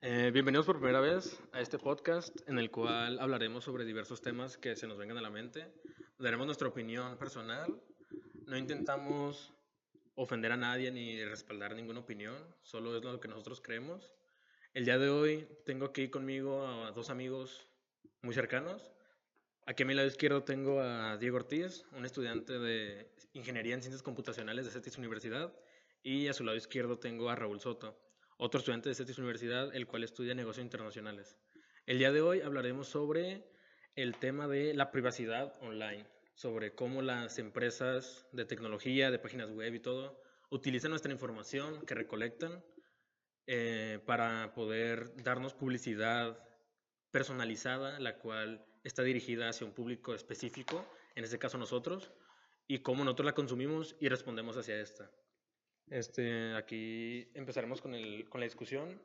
Eh, bienvenidos por primera vez a este podcast en el cual hablaremos sobre diversos temas que se nos vengan a la mente. Daremos nuestra opinión personal. No intentamos ofender a nadie ni respaldar ninguna opinión, solo es lo que nosotros creemos. El día de hoy tengo aquí conmigo a dos amigos muy cercanos. Aquí a mi lado izquierdo tengo a Diego Ortiz, un estudiante de Ingeniería en Ciencias Computacionales de CETIS Universidad, y a su lado izquierdo tengo a Raúl Soto, otro estudiante de CETIS Universidad, el cual estudia negocios internacionales. El día de hoy hablaremos sobre el tema de la privacidad online, sobre cómo las empresas de tecnología, de páginas web y todo, utilizan nuestra información que recolectan eh, para poder darnos publicidad personalizada, la cual está dirigida hacia un público específico, en este caso nosotros, y cómo nosotros la consumimos y respondemos hacia esta. Este, aquí empezaremos con, el, con la discusión.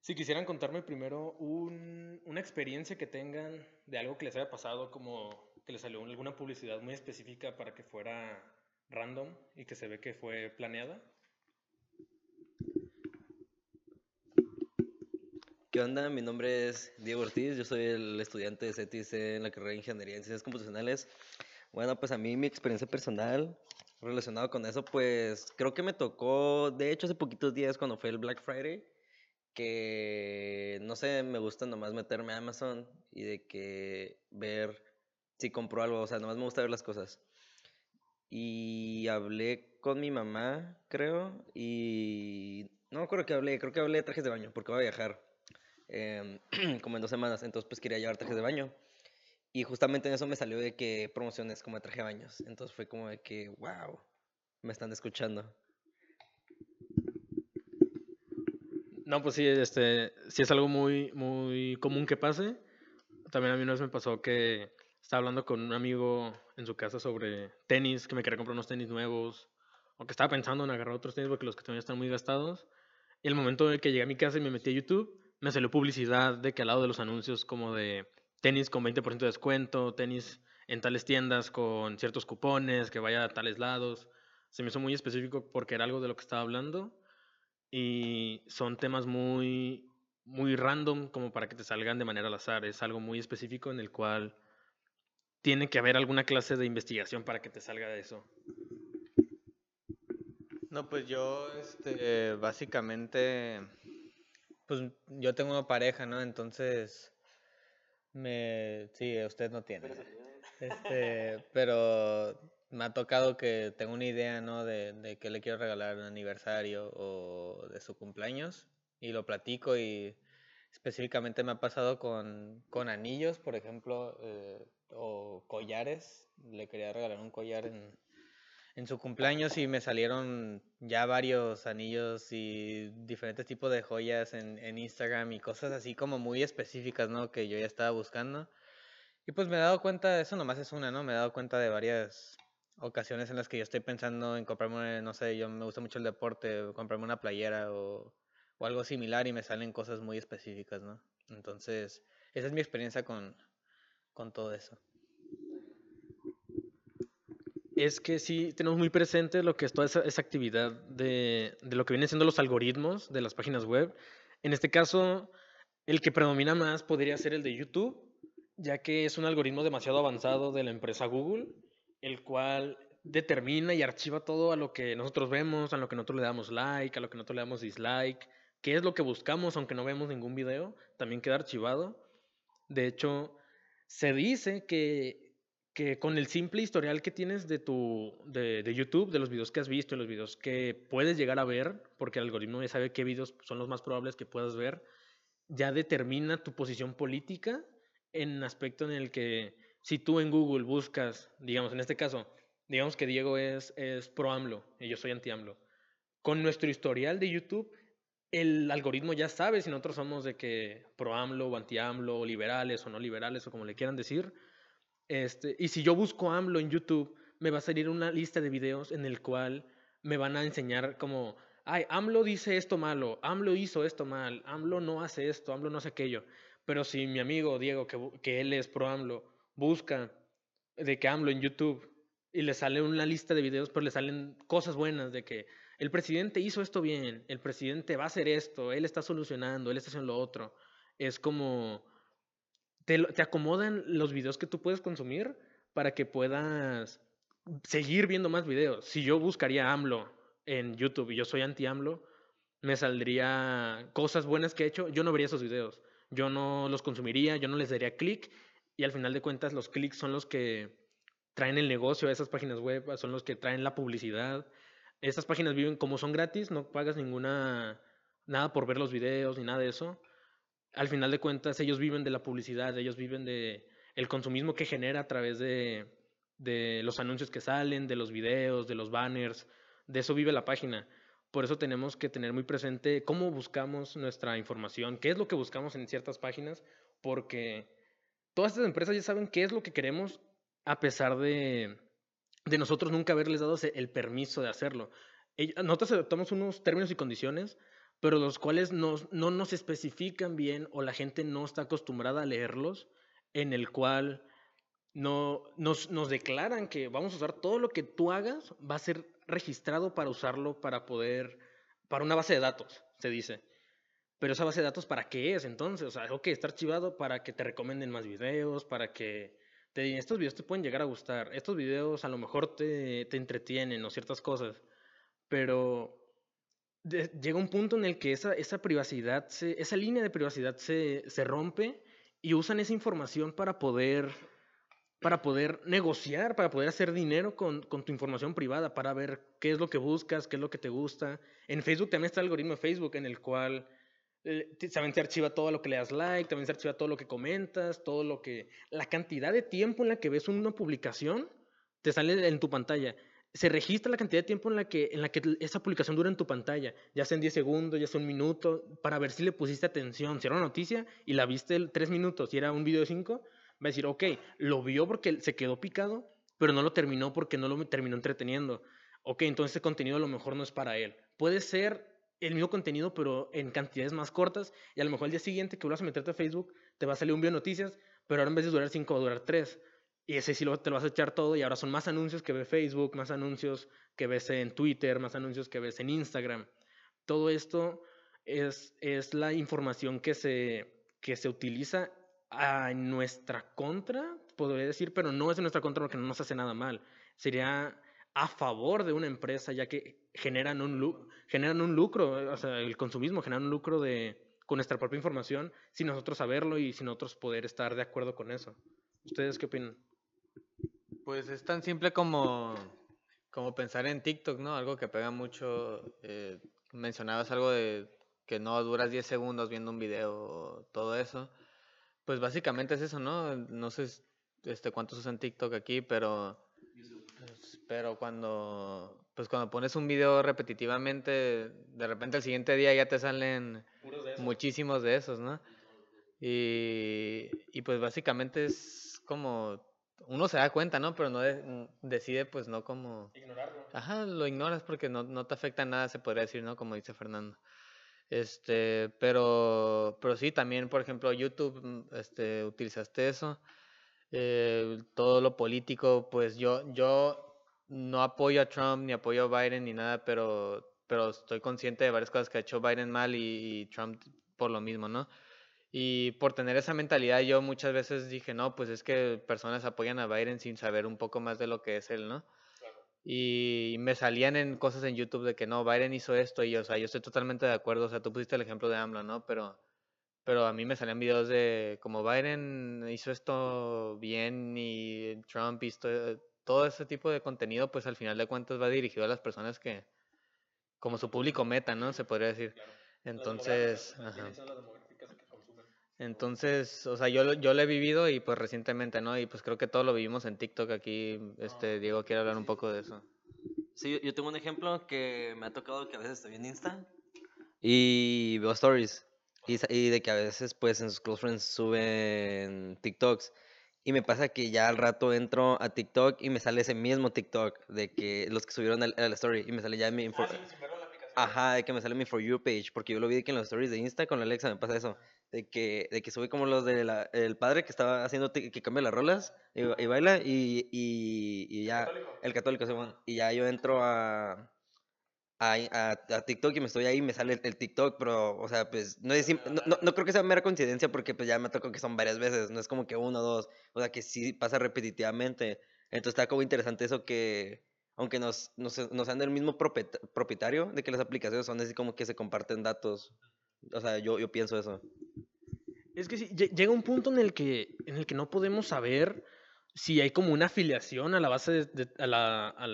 Si quisieran contarme primero un, una experiencia que tengan de algo que les haya pasado, como que les salió alguna publicidad muy específica para que fuera random y que se ve que fue planeada. ¿Qué onda? Mi nombre es Diego Ortiz, yo soy el estudiante de CETIS en la carrera de Ingeniería en Ciencias Computacionales. Bueno, pues a mí mi experiencia personal relacionada con eso, pues creo que me tocó, de hecho hace poquitos días cuando fue el Black Friday, que no sé, me gusta nomás meterme a Amazon y de que ver si compro algo, o sea, nomás me gusta ver las cosas. Y hablé con mi mamá, creo, y no creo que hablé, creo que hablé de trajes de baño, porque voy a viajar. Em, como en dos semanas, entonces pues quería llevar trajes de baño. Y justamente en eso me salió de que promociones como de traje de baños. Entonces fue como de que, wow, me están escuchando. No, pues sí, este, sí es algo muy, muy común que pase. También a mí una vez me pasó que estaba hablando con un amigo en su casa sobre tenis, que me quería comprar unos tenis nuevos, o que estaba pensando en agarrar otros tenis porque los que tenía están muy gastados. Y el momento en el que llegué a mi casa y me metí a YouTube, me salió publicidad de que al lado de los anuncios como de tenis con 20% de descuento, tenis en tales tiendas con ciertos cupones, que vaya a tales lados. Se me hizo muy específico porque era algo de lo que estaba hablando y son temas muy muy random como para que te salgan de manera al azar, es algo muy específico en el cual tiene que haber alguna clase de investigación para que te salga de eso. No, pues yo este básicamente pues yo tengo una pareja, ¿no? Entonces, me, sí, usted no tiene. Este, pero me ha tocado que tengo una idea, ¿no? De, de qué le quiero regalar un aniversario o de su cumpleaños y lo platico y específicamente me ha pasado con, con anillos, por ejemplo, eh, o collares. Le quería regalar un collar en, en su cumpleaños y me salieron ya varios anillos y diferentes tipos de joyas en, Instagram y cosas así como muy específicas, ¿no? Que yo ya estaba buscando. Y pues me he dado cuenta, eso nomás es una, ¿no? Me he dado cuenta de varias ocasiones en las que yo estoy pensando en comprarme, no sé, yo me gusta mucho el deporte, comprarme una playera o, algo similar y me salen cosas muy específicas, ¿no? Entonces, esa es mi experiencia con todo eso es que sí tenemos muy presente lo que es toda esa, actividad de, de, lo que vienen siendo los algoritmos de las páginas web. En este caso, el que predomina más podría ser el de YouTube, ya que es un algoritmo demasiado avanzado de la empresa Google, el cual determina y archiva todo a lo que nosotros vemos, a lo que nosotros le damos like, a lo que nosotros le damos dislike, qué es lo que buscamos, aunque no vemos ningún video, también queda archivado. De hecho, se dice que que con el simple historial que tienes de tu de, YouTube, de los videos que has visto, de los videos que puedes llegar a ver, porque el algoritmo ya sabe qué videos son los más probables que puedas ver, ya determina tu posición política en aspecto en el que si tú en Google buscas, digamos, en este caso, digamos que Diego es, es pro AMLO y yo soy anti AMLO, con nuestro historial de YouTube, el algoritmo ya sabe si nosotros somos de que pro AMLO o anti AMLO, o liberales o no liberales, o como le quieran decir, este, y si yo busco AMLO en YouTube, me va a salir una lista de videos en el cual me van a enseñar como, ay, AMLO dice esto malo, AMLO hizo esto mal, AMLO no hace esto, AMLO no hace aquello. Pero si mi amigo Diego, que, que él es pro AMLO, busca de que AMLO en YouTube y le sale una lista de videos, pero le salen cosas buenas de que el presidente hizo esto bien, el presidente va a hacer esto, él está solucionando, él está haciendo lo otro. Es como, te, acomodan los videos que tú puedes consumir para que puedas seguir viendo más videos. Si yo buscaría AMLO en YouTube y yo soy anti-AMLO, me saldría cosas buenas que he hecho, yo no vería esos videos. Yo no los consumiría, yo no les daría clic y al final de cuentas los clics son los que traen el negocio a esas páginas web, son los que traen la publicidad. Esas páginas viven como son gratis, no pagas ninguna nada por ver los videos ni nada de eso. Al final de cuentas ellos viven de la publicidad, ellos viven de el consumismo que genera a través de, de los anuncios que salen, de los videos, de los banners, de eso vive la página. Por eso tenemos que tener muy presente cómo buscamos nuestra información, qué es lo que buscamos en ciertas páginas, porque todas estas empresas ya saben qué es lo que queremos a pesar de, de nosotros nunca haberles dado el permiso de hacerlo. Nosotros adoptamos unos términos y condiciones, pero los cuales no nos especifican bien o la gente no está acostumbrada a leerlos, en el cual no, nos, nos declaran que vamos a usar todo lo que tú hagas, va a ser registrado para usarlo para poder, para una base de datos, se dice. Pero esa base de datos, ¿para qué es entonces? O sea, ok, está archivado para que te recomienden más videos, para que te estos videos te pueden llegar a gustar, estos videos a lo mejor te, te entretienen o ciertas cosas, pero llega un punto en el que esa, esa privacidad, esa línea de privacidad se, se rompe y usan esa información para poder para poder negociar, para poder hacer dinero con, con, tu información privada, para ver qué es lo que buscas, qué es lo que te gusta. En Facebook también está el algoritmo de Facebook en el cual eh, también se archiva todo lo que le das like, también se archiva todo lo que comentas, todo lo que... La cantidad de tiempo en la que ves una publicación te sale en tu pantalla. Se registra la cantidad de tiempo en la que, en la que esa publicación dura en tu pantalla, ya sea en 10 segundos, ya sea un minuto, para ver si le pusiste atención. Si era una noticia y la viste 3 minutos y era un video de 5, va a decir, ok, lo vio porque se quedó picado, pero no lo terminó porque no lo terminó entreteniendo. Ok, entonces ese contenido a lo mejor no es para él. Puede ser el mismo contenido, pero en cantidades más cortas, y a lo mejor el día siguiente que vuelvas a meterte a Facebook, te va a salir un video de noticias, pero ahora en vez de durar 5 va a durar 3. Y ese sí lo, te lo vas a echar todo, y ahora son más anuncios que ve Facebook, más anuncios que ves en Twitter, más anuncios que ves en Instagram. Todo esto es, es la información que se, que se utiliza en nuestra contra, podría decir, pero no es en nuestra contra porque no nos hace nada mal. Sería a favor de una empresa ya que generan un, generan un lucro, o sea, el consumismo genera un lucro de, con nuestra propia información sin nosotros saberlo y sin nosotros poder estar de acuerdo con eso. ¿Ustedes qué opinan? Pues es tan simple como, como pensar en TikTok, ¿no? Algo que pega mucho. Eh, mencionabas algo de que no duras 10 segundos viendo un video, todo eso. Pues básicamente es eso, ¿no? No sé este, cuántos usan TikTok aquí, pero, pues, pero cuando, pues cuando pones un video repetitivamente, de repente el siguiente día ya te salen muchísimos de esos, ¿no? Y, y pues básicamente es como uno se da cuenta, ¿no? Pero no decide, pues no como... Ignorarlo. Ajá, lo ignoras porque no, no te afecta nada, se podría decir, ¿no? Como dice Fernando. Este, pero, pero sí, también, por ejemplo, YouTube, mm, este, utilizaste eso. Eh, todo lo político, pues yo, yo no apoyo a Trump ni apoyo a Biden ni nada, pero, pero estoy consciente de varias cosas que ha hecho Biden mal y, Trump por lo mismo, ¿no? Y por tener esa mentalidad yo muchas veces dije, no, pues es que personas apoyan a Biden sin saber un poco más de lo que es él, ¿no? y me salían en cosas en YouTube de que no, Biden hizo esto y o sea, yo estoy totalmente de acuerdo, o sea, tú pusiste el ejemplo de AMLO, ¿no? Pero, pero a mí me salían videos de como Biden hizo esto bien y Trump hizo todo ese tipo de contenido, pues al final de cuentas va dirigido a las personas que, como su público meta, ¿no? Se podría decir. Entonces, ajá. Entonces, o sea, yo, yo lo he vivido y pues recientemente, ¿no? Y pues creo que todo lo vivimos en TikTok aquí. Este, Diego quiere hablar un poco de eso. Sí, yo tengo un ejemplo que me ha tocado que a veces estoy en Insta y veo stories. Y, y de que a veces, pues, en sus close friends suben TikToks. Y me pasa que ya al rato entro a TikTok y me sale ese mismo TikTok de que los que subieron a la story y me sale ya mi ah, Ajá, de que me sale mi For You page, porque yo lo vi que en los stories de Insta con la Alexa me pasa eso de que, de que sube como los del el padre que estaba haciendo, que cambia las rolas y, y baila y, y, y ya, el católico, Simón, y ya yo entro a, a, a, TikTok y me estoy ahí y me sale el, TikTok, pero, o sea, pues, no, es, no, no, creo que sea mera coincidencia porque pues ya me tocó que son varias veces, no es como que uno o dos, o sea, que sí pasa repetitivamente. Entonces está como interesante eso que, aunque nos, nos, nos el mismo propietario de que las aplicaciones son así como que se comparten datos. O sea, yo, yo pienso eso. Es que sí, llega un punto en el que, en el que no podemos saber si hay como una afiliación a la base de, a, la, a,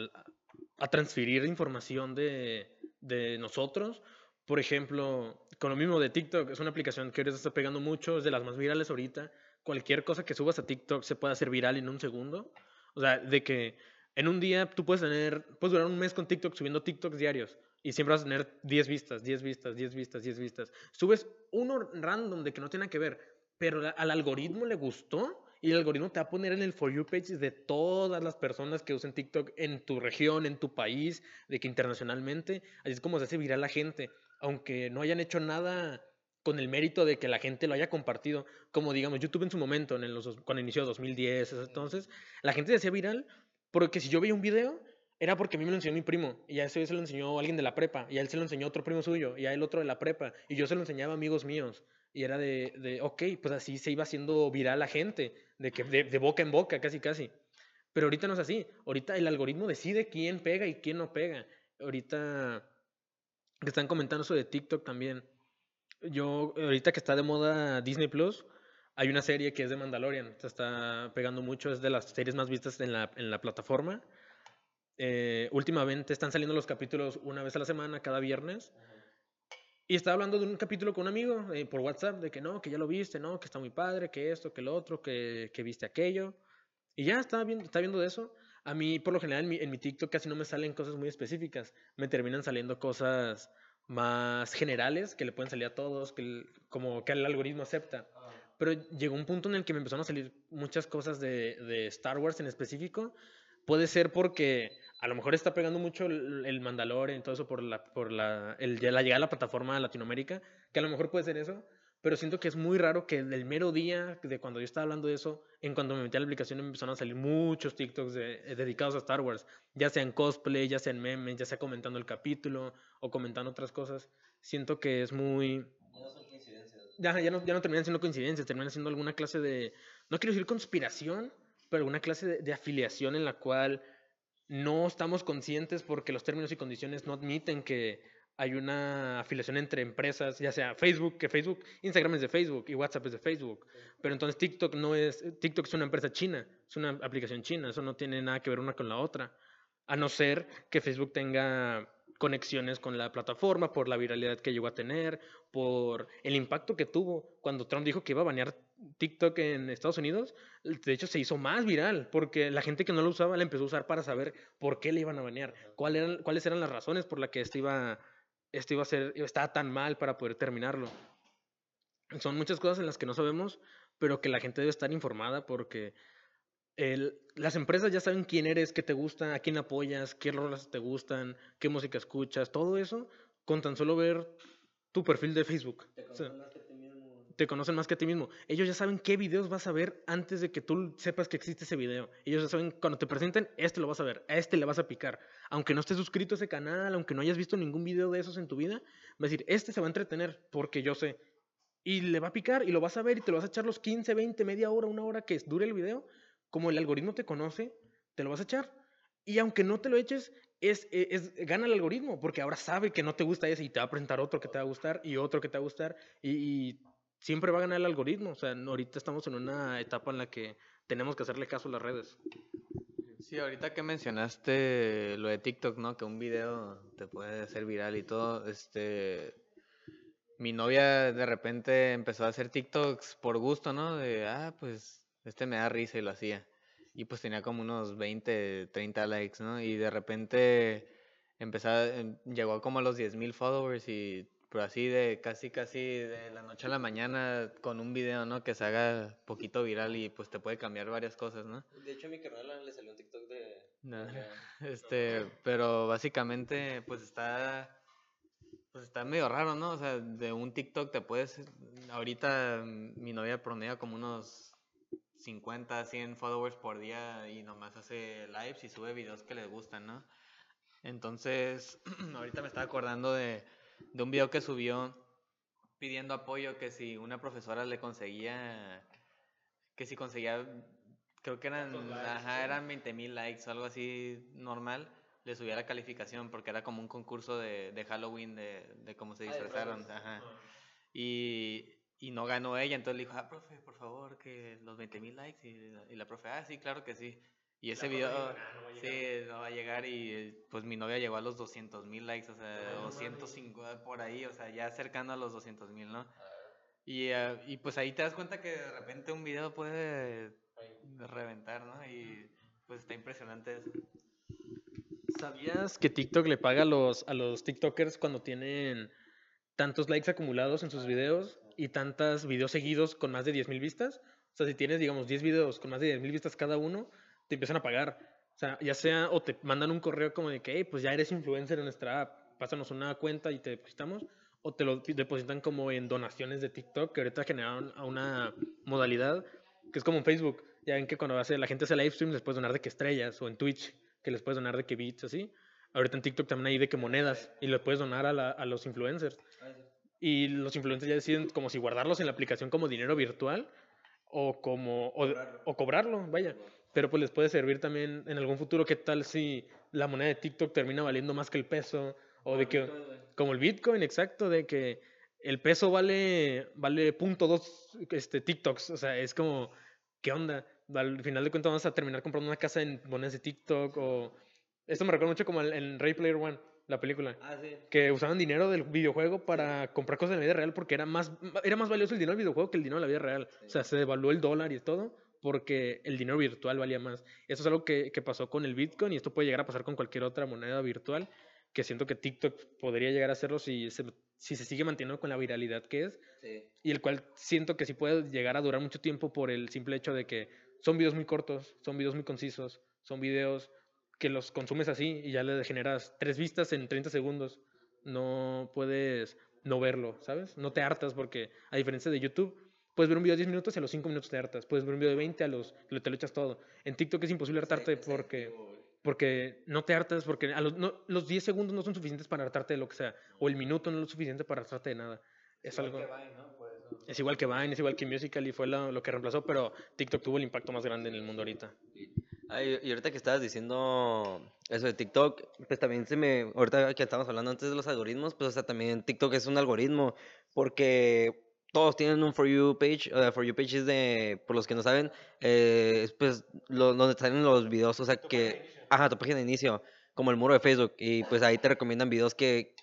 a transferir información de, de, nosotros. Por ejemplo, con lo mismo de TikTok, es una aplicación que ahorita está pegando mucho, es de las más virales ahorita. Cualquier cosa que subas a TikTok se puede hacer viral en un segundo. O sea, de que en un día tú puedes tener, puedes durar un mes con TikTok subiendo TikToks diarios y siempre vas a tener 10 vistas, 10 vistas, 10 vistas, 10 vistas. Subes uno random de que no tiene que ver, pero al algoritmo le gustó y el algoritmo te va a poner en el For You page de todas las personas que usen TikTok en tu región, en tu país, de que internacionalmente. Así es como se hace viral la gente, aunque no hayan hecho nada con el mérito de que la gente lo haya compartido, como digamos YouTube en su momento, en los, cuando inició 2010, entonces, la gente se hacía viral porque si yo veía un video, era porque a mí me lo enseñó mi primo, y a ese se lo enseñó alguien de la prepa, y a él se lo enseñó otro primo suyo, y a él otro de la prepa, y yo se lo enseñaba a amigos míos, y era de, de ok, pues así se iba haciendo viral la gente, de, que, de, boca en boca, casi casi. Pero ahorita no es así, ahorita el algoritmo decide quién pega y quién no pega. Ahorita que están comentando de TikTok también, yo, ahorita que está de moda Disney Plus, hay una serie que es de Mandalorian, se está pegando mucho, es de las series más vistas en la, en la plataforma. Eh, últimamente están saliendo los capítulos una vez a la semana, cada viernes. Y estaba hablando de un capítulo con un amigo eh, por WhatsApp, de que no, que ya lo viste, no, que está muy padre, que esto, que lo otro, que, que viste aquello. Y ya estaba viendo, está viendo de eso. A mí, por lo general, en mi, en mi TikTok casi no me salen cosas muy específicas. Me terminan saliendo cosas más generales que le pueden salir a todos, que como que el algoritmo acepta. Ah. Pero llegó un punto en el que me empezaron a salir muchas cosas de, de Star Wars en específico. Puede ser porque a lo mejor está pegando mucho el, el Mandalorian y todo eso por la, por la, el, la llegada a la plataforma de Latinoamérica, que a lo mejor puede ser eso, pero siento que es muy raro que el mero día de cuando yo estaba hablando de eso, en cuando me metí a la aplicación empezaron a salir muchos TikToks dedicados a Star Wars, ya sea en cosplay, ya sea en memes, ya sea comentando el capítulo o comentando otras cosas. Siento que es muy... Ya no son coincidencias. Ya, ya, no, ya no terminan siendo coincidencias, terminan siendo alguna clase de, no quiero decir conspiración, pero alguna clase de, de afiliación en la cual no estamos conscientes porque los términos y condiciones no admiten que hay una afiliación entre empresas, ya sea Facebook, que Facebook, Instagram es de Facebook y WhatsApp es de Facebook. Pero entonces TikTok no es, TikTok es una empresa china, es una aplicación china, eso no tiene nada que ver una con la otra. A no ser que Facebook tenga conexiones con la plataforma por la viralidad que llegó a tener, por el impacto que tuvo cuando Trump dijo que iba a banear TikTok en Estados Unidos, de hecho se hizo más viral, porque la gente que no lo usaba la empezó a usar para saber por qué le iban a banear, cuál eran, cuáles eran las razones por las que esto iba, esto iba a ser, estaba tan mal para poder terminarlo. Son muchas cosas en las que no sabemos, pero que la gente debe estar informada porque el, las empresas ya saben quién eres, qué te gusta, a quién apoyas, qué rolas te gustan, qué música escuchas, todo eso con tan solo ver tu perfil de Facebook. Te conocen más que a ti mismo. Ellos ya saben qué videos vas a ver antes de que tú sepas que existe ese video. Ellos ya saben, cuando te presenten, este lo vas a ver, a este le vas a picar. Aunque no estés suscrito a ese canal, aunque no hayas visto ningún video de esos en tu vida, va a decir, este se va a entretener porque yo sé. Y le va a picar y lo vas a ver y te lo vas a echar los 15, 20, media hora, una hora que dure el video. Como el algoritmo te conoce, te lo vas a echar. Y aunque no te lo eches, es, es, gana el algoritmo, porque ahora sabe que no te gusta ese y te va a presentar otro que te va a gustar y otro que te va a gustar. Y, y siempre va a ganar el algoritmo. O sea, ahorita estamos en una etapa en la que tenemos que hacerle caso a las redes. Sí, ahorita que mencionaste lo de TikTok, ¿no? Que un video te puede hacer viral y todo, este... Mi novia de repente empezó a hacer TikToks por gusto, ¿no? De, ah, pues, este me da risa y lo hacía. Y pues tenía como unos 20, 30 likes, ¿no? Y de repente empezó, llegó como a los 10.000 followers y pero así de casi, casi de la noche a la mañana con un video, ¿no? Que se haga poquito viral y pues te puede cambiar varias cosas, ¿no? De hecho, a mi carnal le salió un TikTok de... No, este, pero básicamente pues está... pues está medio raro, ¿no? O sea, de un TikTok te puedes, ahorita mi novia promedia como unos 50, 100 followers por día y nomás hace lives y sube videos que les gustan, ¿no? Entonces, ahorita me estaba acordando de, de un video que subió pidiendo apoyo que si una profesora le conseguía, que si conseguía, creo que eran, ajá, eran 20 mil likes o algo así normal, le subía la calificación porque era como un concurso de, de Halloween de, de cómo se Ah, disfrazaron. Ajá. Ah. Y, y no ganó ella, entonces le dijo, ah, profe, por favor, que los 20 mil likes. Y, y la profe, ah, sí, claro que sí. Y ese video, dijo, "Nah, no va a llegar". sí, no va a llegar. Y pues mi novia llegó a los 200 mil likes, o sea, No, no 250 por ahí, o sea, ya acercando a los 200 mil, ¿no? Y, eh, y pues ahí te das cuenta que de repente un video puede reventar, ¿no? Y pues está impresionante eso. ¿Sabías que TikTok le paga a los, a los TikTokers cuando tienen tantos likes acumulados en sus videos y tantos videos seguidos con más de 10.000 vistas? O sea, si tienes, digamos, 10 videos con más de 10.000 vistas cada uno, te empiezan a pagar. O sea, ya sea, o te mandan un correo como de que, hey, pues ya eres influencer en nuestra app, pásanos una cuenta y te depositamos, o te lo depositan como en donaciones de TikTok, que ahorita generaron a una modalidad que es como en Facebook. Ya ven que cuando hace, la gente hace live streams les puedes donar de que estrellas, o en Twitch, que les puedes donar de que bits, así. Ahorita en TikTok también hay de que monedas, y les puedes donar a, la- a los influencers. Y los influencers ya deciden como si guardarlos en la aplicación como dinero virtual o como o, o cobrarlo, vaya. Pero pues les puede servir también en algún futuro qué tal si la moneda de TikTok termina valiendo más que el peso o de que como el Bitcoin, exacto, de que el peso vale vale punto dos este TikToks, o sea, es como ¿qué onda? Al final de cuentas vamos a terminar comprando una casa en monedas de TikTok o esto me recuerda mucho como en, Ray Player One, la película Ah, sí. que usaban dinero del videojuego para comprar cosas en la vida real porque era más, era más valioso el dinero del videojuego que el dinero de la vida real. O sea, se devaluó el dólar y todo porque el dinero virtual valía más. Eso es algo que, que pasó con el Bitcoin y esto puede llegar a pasar con cualquier otra moneda virtual que siento que TikTok podría llegar a hacerlo si se, si se sigue manteniendo con la viralidad que es Sí. y el cual siento que sí puede llegar a durar mucho tiempo por el simple hecho de que son videos muy cortos, son videos muy concisos, son videos que los consumes así y ya le generas tres vistas en 30 segundos. No puedes no verlo, ¿sabes? No te hartas porque a diferencia de YouTube, puedes ver un video de 10 minutos y a los 5 minutos te hartas. Puedes ver un video de 20 a los lo- te lo echas todo. En TikTok es imposible hartarte porque porque no te hartas, porque a los, no- los 10 segundos no son suficientes para hartarte de lo que sea, o el minuto no es lo suficiente para hartarte de nada. Es algo... Es igual que Vine, es igual que Musical y fue lo, lo que reemplazó, pero TikTok tuvo el impacto más grande en el mundo ahorita. Ay, y ahorita que estabas diciendo eso de TikTok, pues también se me, ahorita que estábamos hablando antes de los algoritmos, pues o sea, también TikTok es un algoritmo, porque todos tienen un For You page, o sea, For You page es de, por los que no saben, eh, es pues lo, donde salen los videos, o sea, que, ajá, tu página de inicio, como el muro de Facebook, y pues ahí te recomiendan videos que,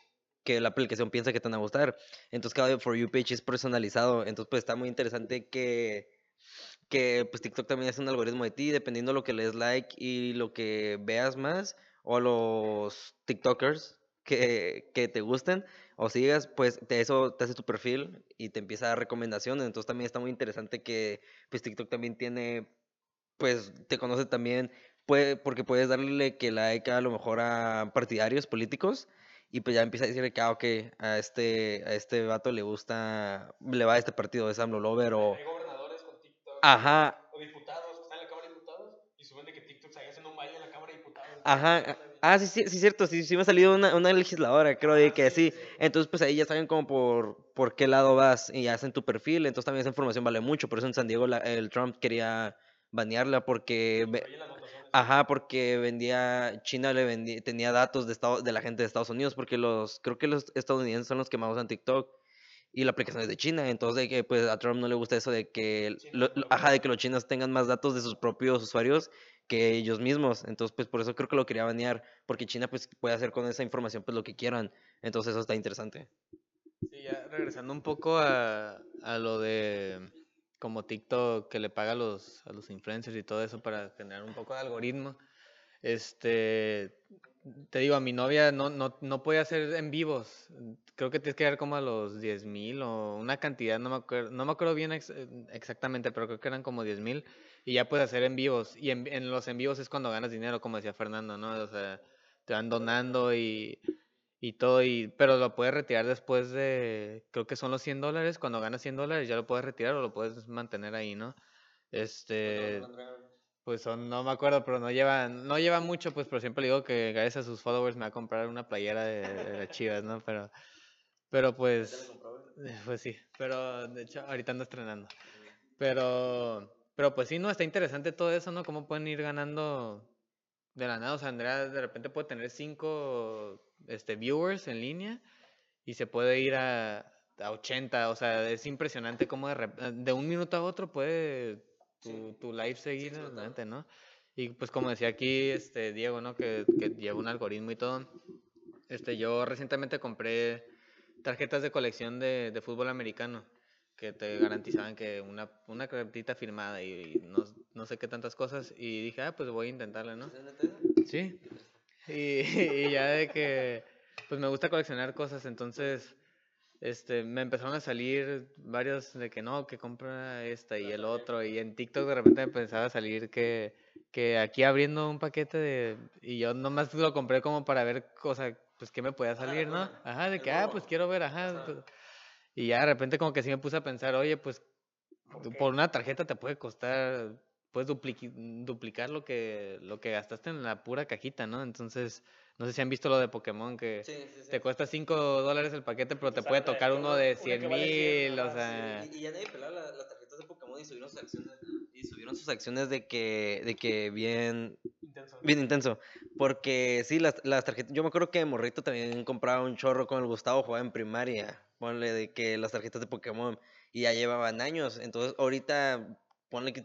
que la aplicación piensa que te van a gustar, entonces cada For You page es personalizado, entonces pues está muy interesante que que pues TikTok también es un algoritmo de ti, dependiendo de lo que le des like y lo que veas más, o a los TikTokers que, que te gusten o sigas, pues te, eso te hace tu perfil y te empieza a dar recomendaciones. Entonces también está muy interesante que pues TikTok también tiene, pues te conoce también, puede, porque puedes darle que like a lo mejor a partidarios políticos. Y pues ya empieza a decirle que, ah, ok, a este, a este vato le gusta, le va a este partido, es AMLO Lover o... gobernadores con TikTok. Ajá, O diputados que están en la Cámara de Diputados y suben de que TikTok se haciendo un baile en la Cámara de Diputados. Ajá, ah, sí, sí, sí, cierto, sí, sí me ha salido una, una legisladora, creo, de que sí. Entonces, pues ahí ya saben como por, por qué lado vas y ya hacen tu perfil, entonces también esa información vale mucho, por eso en San Diego la- el Trump quería banearla porque, ajá, porque vendía, China le vendía, tenía datos de, estado, de la gente de Estados Unidos, porque los, creo que los estadounidenses son los que más usan TikTok y la aplicación es de China, entonces de que pues a Trump no le gusta eso de que, lo- ajá, de que los chinos tengan más datos de sus propios usuarios que ellos mismos. Entonces, pues por eso creo que lo quería banear, porque China pues puede hacer con esa información pues lo que quieran. Entonces eso está interesante. Sí, ya regresando un poco a, a lo de como TikTok que le paga a los, a los influencers y todo eso para generar un poco de algoritmo. Este, te digo, a mi novia no, no, no puede hacer en vivos. Creo que tienes que llegar como a los 10 mil o una cantidad, no me acuerdo, no me acuerdo bien ex- exactamente, pero creo que eran como 10 mil y ya puedes hacer en vivos. Y en, en los en vivos es cuando ganas dinero, como decía Fernando, ¿no? O sea, te van donando y, y todo, y, pero lo puedes retirar después de, creo que son los 100 dólares, cuando ganas 100 dólares ya lo puedes retirar o lo puedes mantener ahí, ¿no? Este, pues son, no me acuerdo, pero no lleva, no lleva mucho, pues, pero siempre le digo que gracias a sus followers me va a comprar una playera de, de las chivas, ¿no? Pero, pero pues, eh, pues sí, pero de hecho ahorita ando estrenando. Pero, pero pues sí, no, está interesante todo eso, ¿no? Cómo pueden ir ganando de la nada. O sea, Andrea de repente puede tener cinco este, viewers en línea y se puede ir a, a 80. O sea, es impresionante cómo de, de un minuto a otro puede tu, tu live seguir adelante, ¿no? Y pues como decía aquí este Diego, ¿no? Que, que lleva un algoritmo y todo. Este, yo recientemente compré tarjetas de colección de, de fútbol americano que te garantizaban que una, una cartita firmada y, y no, no sé qué tantas cosas. Y dije, ah, pues voy a intentarla, ¿no? Sí. Y, y ya de que, pues me gusta coleccionar cosas, entonces, este, me empezaron a salir varios de que no, que compra esta y el otro, y en TikTok de repente me empezaba a salir que, que aquí abriendo un paquete de, y yo nomás lo compré como para ver, o sea, pues qué me podía salir, ¿no? Ajá, de que, ah, pues quiero ver, ajá. pues, y ya de repente como que sí me puse a pensar, oye, pues por una tarjeta te puede costar, puedes duplicar lo que, lo que gastaste en la pura cajita, ¿no? Entonces, no sé si han visto lo de Pokémon, que te cuesta 5 dólares el paquete, pero te puede tocar uno de una que 100 vale 100, mil, o sea... Y, y ya nadie pelaba la- las tarjetas de Pokémon y subieron sus acciones, y subieron sus acciones de que, de que bien, Intenso. bien intenso. Porque sí, las, las tarjetas, yo me acuerdo que morrito también compraba un chorro con el Gustavo, jugaba en primaria, ponle de que las tarjetas de Pokémon, y ya llevaban años, entonces ahorita, ponle que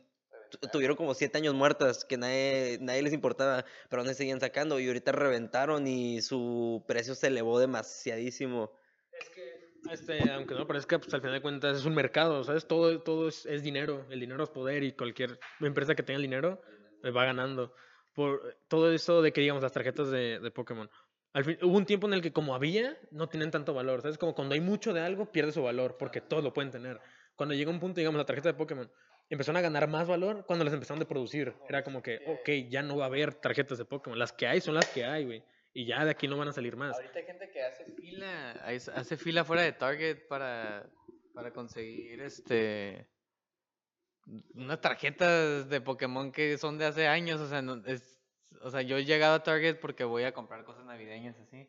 tu- tuvieron como siete años muertas, que nadie, nadie les importaba, pero aún seguían sacando, y ahorita reventaron y su precio se elevó demasiadísimo. Es que, este, aunque no parezca, pues al final de cuentas es un mercado, ¿sabes? Todo, todo es, es dinero, el dinero es poder y cualquier empresa que tenga el dinero va ganando. Por todo eso de que, digamos, las tarjetas de, de Pokémon. Al fin, hubo un tiempo en el que como había, no tienen tanto valor, ¿sabes? Como cuando hay mucho de algo, pierde su valor, porque todos lo pueden tener. Cuando llega un punto, digamos, la tarjeta de Pokémon, empezaron a ganar más valor cuando las empezaron de producir. Era como que, ok, ya no va a haber tarjetas de Pokémon. Las que hay son las que hay, güey. Y ya de aquí no van a salir más. Ahorita hay gente que hace fila, hace fila fuera de Target para, para conseguir este unas tarjetas de Pokémon que son de hace años, o sea, es, o sea, yo he llegado a Target porque voy a comprar cosas navideñas así.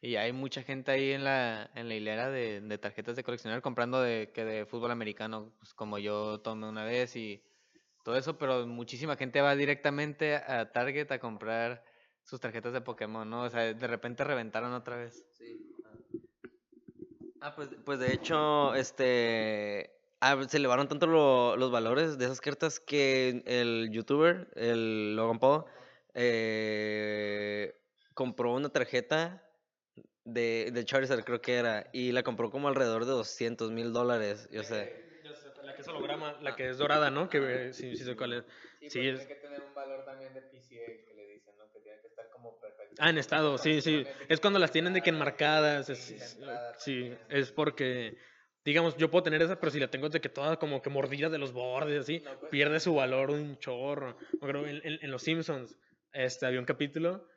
Y hay mucha gente ahí en la, en la hilera de, de tarjetas de coleccionar comprando de, que de fútbol americano, pues como yo tomé una vez y todo eso, pero muchísima gente va directamente a Target a comprar sus tarjetas de Pokémon, ¿no? O sea, de repente reventaron otra vez. Sí. Ah, pues, pues de hecho, este, ah, se elevaron tanto lo- los valores de esas cartas que el youtuber, el Logan Paul, eh, compró una tarjeta de, de Charizard, creo que era, y la compró como alrededor de 200 mil dólares, yo sé. La que es holograma, la que es dorada, ¿no? Que eh, sí, sí sé cuál es. Sí, es- que tener un valor también de PCA que le dicen, ¿no? Que tiene que estar como perfecto. Ah, en estado, sí, sí. Es cuando las tienen de que enmarcadas. Es, es- sí, es porque, digamos, yo puedo tener esa, pero si la tengo de que toda como que mordida de los bordes, así, pierde su valor un chorro. Me acuerdo, en, en- en Los Simpsons este, había un capítulo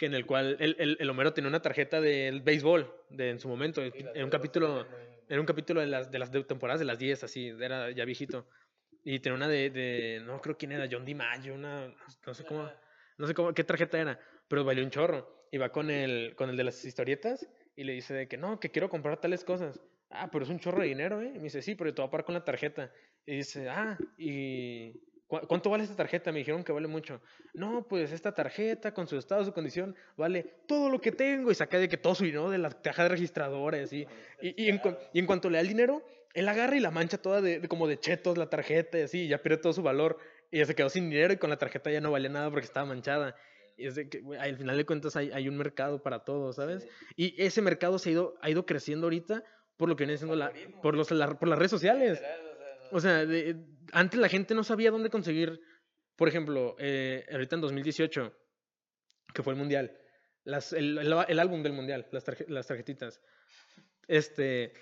que en el cual el, el, el Homero tenía una tarjeta del béisbol de, en su momento. En un capítulo, era un capítulo de las, de las de temporadas de las 10, así, era ya viejito. Y tenía una de, de no creo quién era, John DiMaggio, una, no sé cómo, no sé cómo, qué tarjeta era, pero valió un chorro. Y va con el, con el de las historietas y le dice de que no, que quiero comprar tales cosas. Ah, pero es un chorro de dinero, ¿eh? Y me dice, sí, pero te voy a pagar con la tarjeta. Y dice, ah, ¿y cuánto vale esta tarjeta? Me dijeron que vale mucho. No, pues esta tarjeta con su estado, su condición, vale todo lo que tengo. Y saca de que todo su dinero de la caja de registradores. Y, y, y en, y en cuanto le da el dinero, él agarra y la mancha toda de, de como de chetos la tarjeta y así, y ya pierde todo su valor. Y ya se quedó sin dinero y con la tarjeta ya no valía nada porque estaba manchada. Y es de que, al final de cuentas hay, hay un mercado para todo, ¿sabes? Y ese mercado se ha ido, ha ido creciendo ahorita por lo que viene siendo la, por, los, la- por las redes sociales. O sea, de- antes la gente no sabía dónde conseguir, por ejemplo, eh, ahorita en 2018, que fue el Mundial, las, el, el, el álbum del Mundial, las, tarje- las tarjetitas. Este,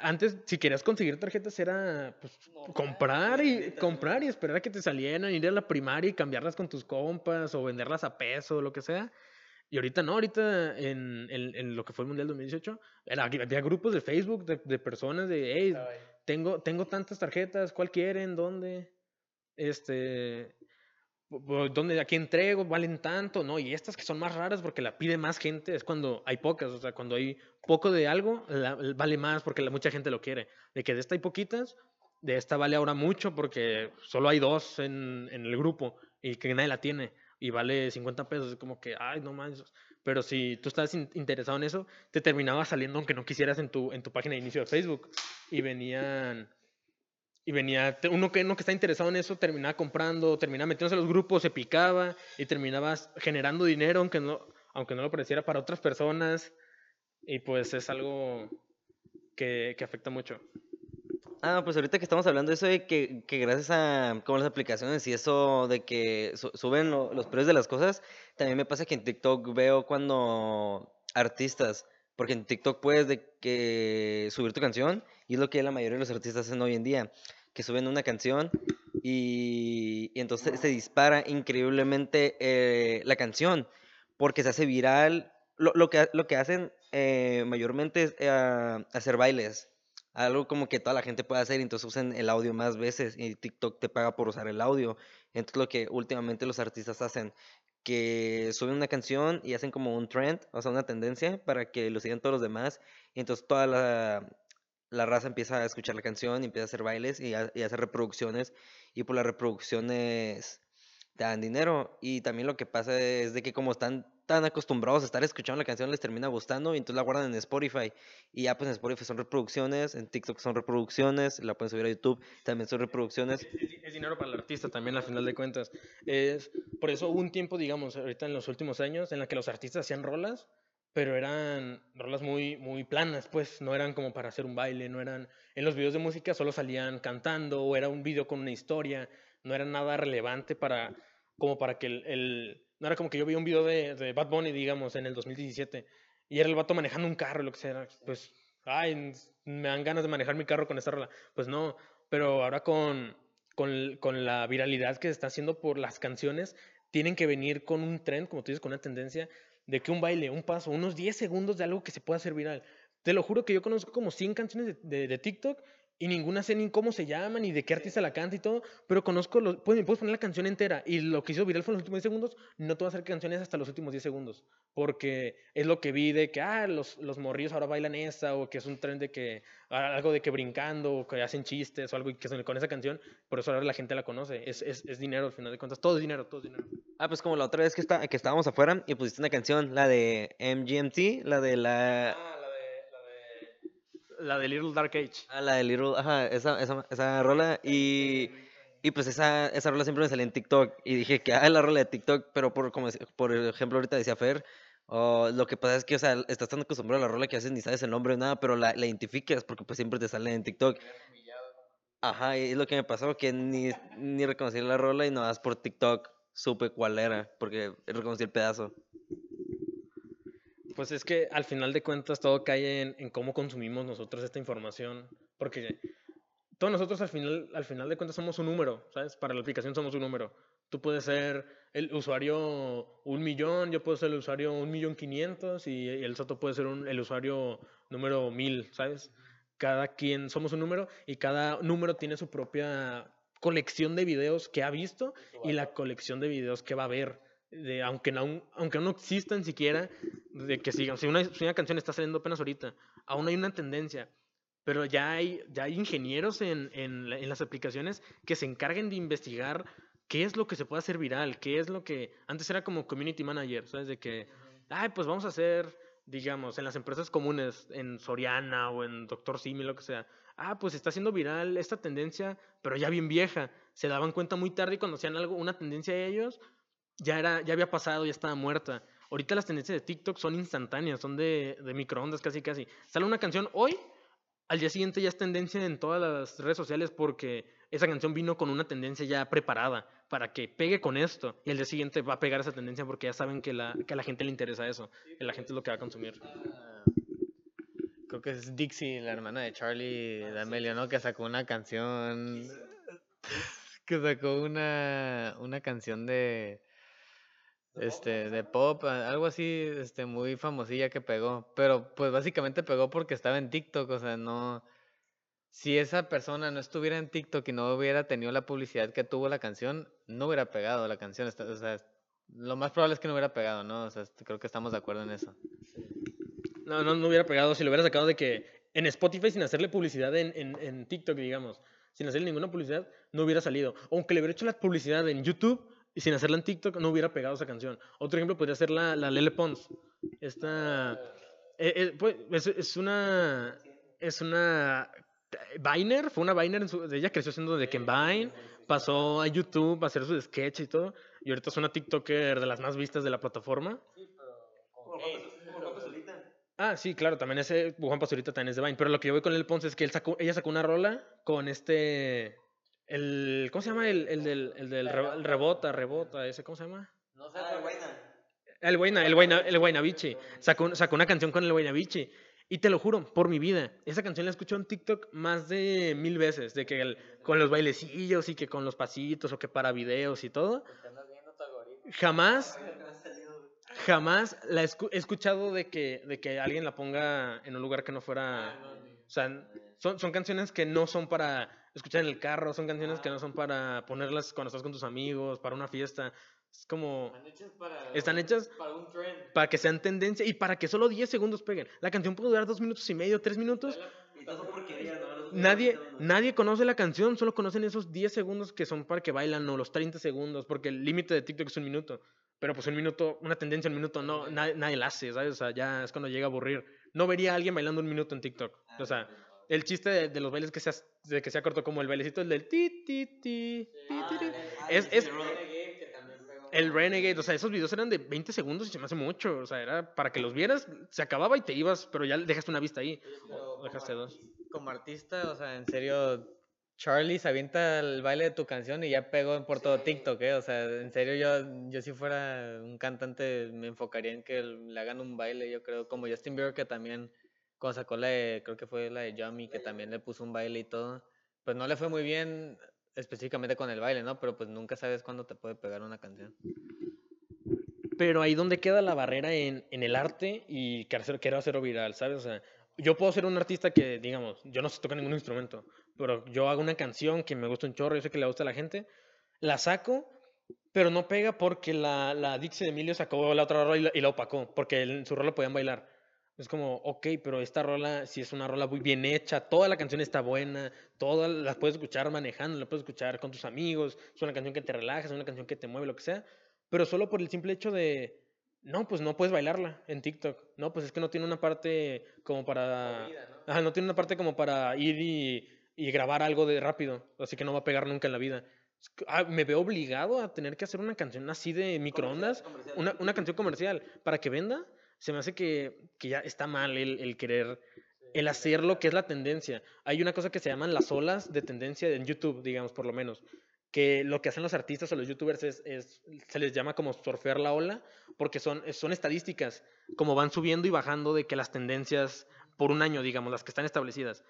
antes, si querías conseguir tarjetas, era pues, comprar y comprar y esperar a que te salieran, ir a la primaria y cambiarlas con tus compas o venderlas a peso o lo que sea. Y ahorita no, ahorita en, en, en lo que fue el Mundial 2018, era, había grupos de Facebook de, de personas de, hey, tengo, tengo tantas tarjetas, ¿cuál quieren? ¿Dónde? Este, ¿dónde, ¿a quién entrego? ¿Valen tanto? No, y estas que son más raras porque la pide más gente es cuando hay pocas, o sea, cuando hay poco de algo, vale más porque la, mucha gente lo quiere. De que de esta hay poquitas, de esta vale ahora mucho porque solo hay dos en, en el grupo y que nadie la tiene y vale 50 pesos, es como que, ay, no más. Pero si tú estás interesado en eso, te terminaba saliendo aunque no quisieras en tu, en tu página de inicio de Facebook y venían y venía uno que, uno que está interesado en eso, terminaba comprando, terminaba metiéndose en los grupos, se picaba y terminabas generando dinero, aunque no, aunque no lo pareciera para otras personas. Y pues es algo que, que afecta mucho. Ah, pues ahorita que estamos hablando de eso de que, gracias a como las aplicaciones y eso de que suben los precios de las cosas, también me pasa que en TikTok veo cuando artistas, porque en TikTok puedes de que subir tu canción y es lo que la mayoría de los artistas hacen hoy en día, que suben una canción y, entonces se dispara increíblemente eh, la canción, porque se hace viral. Lo, lo que, lo que hacen eh, mayormente es eh, hacer bailes, algo como que toda la gente puede hacer, entonces usan el audio más veces y TikTok te paga por usar el audio. Entonces lo que últimamente los artistas hacen, que suben una canción y hacen como un trend, o sea, una tendencia para que lo sigan todos los demás. Y entonces toda la, la raza empieza a escuchar la canción y empieza a hacer bailes y y hacer reproducciones y por las reproducciones te dan dinero y también lo que pasa es de que como están tan acostumbrados a estar escuchando la canción les termina gustando y entonces la guardan en Spotify y ya pues en Spotify son reproducciones, en TikTok son reproducciones, la pueden subir a YouTube, también son reproducciones. Es, dinero para el artista también al final de cuentas. Es, por eso un tiempo, digamos, ahorita en los últimos años en la que los artistas hacían rolas pero eran rolas muy, muy planas, pues no eran como para hacer un baile, no eran, en los videos de música solo salían cantando o era un video con una historia, no era nada relevante para, como para que el no era como que yo vi un video de, de, Bad Bunny, digamos, en el 2017 y era el vato manejando un carro, lo que sea, pues, ay, me dan ganas de manejar mi carro con esta rola, pues no, pero ahora con, con, con la viralidad que se está haciendo por las canciones, tienen que venir con un trend, como tú dices, con una tendencia de que un baile, un paso, unos 10 segundos de algo que se pueda hacer viral. Te lo juro que yo conozco como 100 canciones de, de, TikTok y ninguna sé ni cómo se llama, ni de qué artista la canta y todo, pero conozco, los, puedes, puedes poner la canción entera y lo que hizo viral fue los últimos 10 segundos, no te voy a hacer canciones hasta los últimos 10 segundos, porque es lo que vi de que, ah, los, los morrillos ahora bailan esa, o que es un tren de que, algo de que brincando, o que hacen chistes, o algo y que son con esa canción, por eso ahora la gente la conoce, es, es, es dinero al final de cuentas, todo es dinero, todo es dinero. Ah, pues como la otra vez que, está, que estábamos afuera y pusiste una canción, la de MGMT, la de la... Ah, la de Little Dark Age. Ah, la de Little, ajá, esa, esa, esa rola. Y, y pues esa, esa rola siempre me salía en TikTok. Y dije que, ah, la rola de TikTok, pero por, como, por ejemplo, ahorita decía Fer, oh, lo que pasa es que, o sea, estás tan acostumbrado a la rola que haces ni sabes el nombre nada, pero la, la identificas porque pues siempre te sale en TikTok. Ajá, y es lo que me pasó, que ni, ni reconocí la rola y no das por TikTok supe cuál era, porque reconocí el pedazo. Pues es que al final de cuentas todo cae en, en, cómo consumimos nosotros esta información, porque todos nosotros al final, al final de cuentas somos un número, ¿sabes? Para la aplicación somos un número. Tú puedes ser el usuario un millón, yo puedo ser el usuario un millón quinientos y, el Soto puede ser un, el usuario número mil, ¿sabes? Cada quien somos un número y cada número tiene su propia colección de videos que ha visto y la colección de videos que va a ver de, aunque, no, aunque no existan siquiera, de que sigan. Si una, si una canción está saliendo apenas ahorita, aún hay una tendencia, pero ya hay, ya hay ingenieros en, en, en, las aplicaciones que se encarguen de investigar qué es lo que se puede hacer viral, qué es lo que antes era como community manager, ¿sabes? De que, ay, pues vamos a hacer, digamos, en las empresas comunes, en Soriana o en Doctor Simi, lo que sea. Ah, pues está haciendo viral esta tendencia, pero ya bien vieja. Se daban cuenta muy tarde y cuando hacían algo, una tendencia de ellos, ya, era, ya había pasado, ya estaba muerta. Ahorita las tendencias de TikTok son instantáneas, son de, de microondas casi casi. Sale una canción hoy, al día siguiente ya es tendencia en todas las redes sociales porque esa canción vino con una tendencia ya preparada para que pegue con esto y al día siguiente va a pegar esa tendencia porque ya saben que, la, que a la gente le interesa eso, que la gente es lo que va a consumir. creo que es Dixie, la hermana de Charlie D'Amelio, ¿no? Que sacó una canción que sacó una, una canción de este, de pop, algo así, este, muy famosilla que pegó, pero pues básicamente pegó porque estaba en TikTok, o sea, no, si esa persona no estuviera en TikTok y no hubiera tenido la publicidad que tuvo la canción, no hubiera pegado la canción, o sea, lo más probable es que no hubiera pegado, ¿no? O sea, creo que estamos de acuerdo en eso. No, no, no hubiera pegado si lo hubiera sacado de que en Spotify sin hacerle publicidad en, en, en TikTok, digamos, sin hacerle ninguna publicidad, no hubiera salido. Aunque le hubiera hecho la publicidad en YouTube y sin hacerla en TikTok, no hubiera pegado esa canción. Otro ejemplo podría ser la, la Lele Pons. Esta. eh, eh, pues, es, es una. Es una. Viner, fue una Viner. En su, ella creció siendo de que en Vine. Pasó a YouTube a hacer sus sketch y todo. Y ahorita es una TikToker de las más vistas de la plataforma. Ah, sí, claro, también ese Juan Pazurita también es de Vine. Pero lo que yo voy con el Ponce es que él sacó, ella sacó una rola con este. El, ¿Cómo se llama? El, el del, el del el rebota, rebota, ese, ¿cómo se llama? No sé, pero buena. El Guayna, el Guayna, el Guaynabichi. Sacó, sacó una canción con el Guaynabichi. Y te lo juro, por mi vida, esa canción la he escuchado en TikTok más de mil veces. De que el- con los bailecillos y que con los pasitos o que para videos y todo. Jamás, jamás la he escu- he escuchado de que, de que alguien la ponga en un lugar que no fuera... O sea, son, son canciones que no son para escuchar en el carro, son canciones que no son para ponerlas cuando estás con tus amigos, para una fiesta. Es como... Están hechas para un trend. para que sean tendencia y para que solo 10 segundos peguen. La canción puede durar 2 minutos y medio, 3 minutos. Nadie, nadie conoce la canción, solo conocen esos 10 segundos que son para que bailan o los 30 segundos, porque el límite de TikTok es un minuto. Pero pues un minuto, una tendencia en un minuto, no, nadie, nadie la hace, ¿sabes? O sea, ya es cuando llega a aburrir. No vería a alguien bailando un minuto en TikTok. O sea, el chiste de, de los bailes que sea, de que sea corto como el bailecito, el del ti, ti, ti, ti, ti, ti. Es, es, Renegade, que también pegó. el Renegade, o sea, esos videos eran de 20 segundos y se me hace mucho. O sea, era para que los vieras, se acababa y te ibas, pero ya dejaste una vista ahí. O dejaste dos. Como artista, o sea, en serio, Charlie se avienta el baile de tu canción y ya pegó por todo TikTok, ¿eh? O sea, en serio, yo, yo si fuera un cantante me enfocaría en que le hagan un baile, yo creo, como Justin Bieber que también, cuando sacó la de, creo que fue la de Yummy, que también le puso un baile y todo, pues no le fue muy bien específicamente con el baile, ¿no? Pero pues nunca sabes cuándo te puede pegar una canción. Pero ahí donde queda la barrera en, en el arte y querer hacer- querer hacerlo viral, ¿sabes? O sea, yo puedo ser un artista que, digamos, yo no sé tocar ningún instrumento, pero yo hago una canción que me gusta un chorro, yo sé que le gusta a la gente, la saco, pero no pega porque la, la Dixie de Emilio sacó la otra rola y la, y la opacó, porque en su rola podían bailar. Es como, ok, pero esta rola, si es una rola muy bien hecha, toda la canción está buena, todas las puedes escuchar manejando, la puedes escuchar con tus amigos, es una canción que te relaja, es una canción que te mueve, lo que sea, pero solo por el simple hecho de, no, pues no puedes bailarla en TikTok, no, pues es que no tiene una parte como para, Ajá, no tiene una parte como para ir y, y grabar algo de rápido, así que no va a pegar nunca en la vida. Ah, me veo obligado a tener que hacer una canción así de microondas, una, una canción comercial, para que venda. Se me hace que, que ya está mal el, el querer, el hacer lo que es la tendencia. Hay una cosa que se llaman las olas de tendencia en YouTube, digamos, por lo menos. Que lo que hacen los artistas o los youtubers es, es se les llama como surfear la ola, porque son, son estadísticas, como van subiendo y bajando de que las tendencias por un año, digamos, las que están establecidas.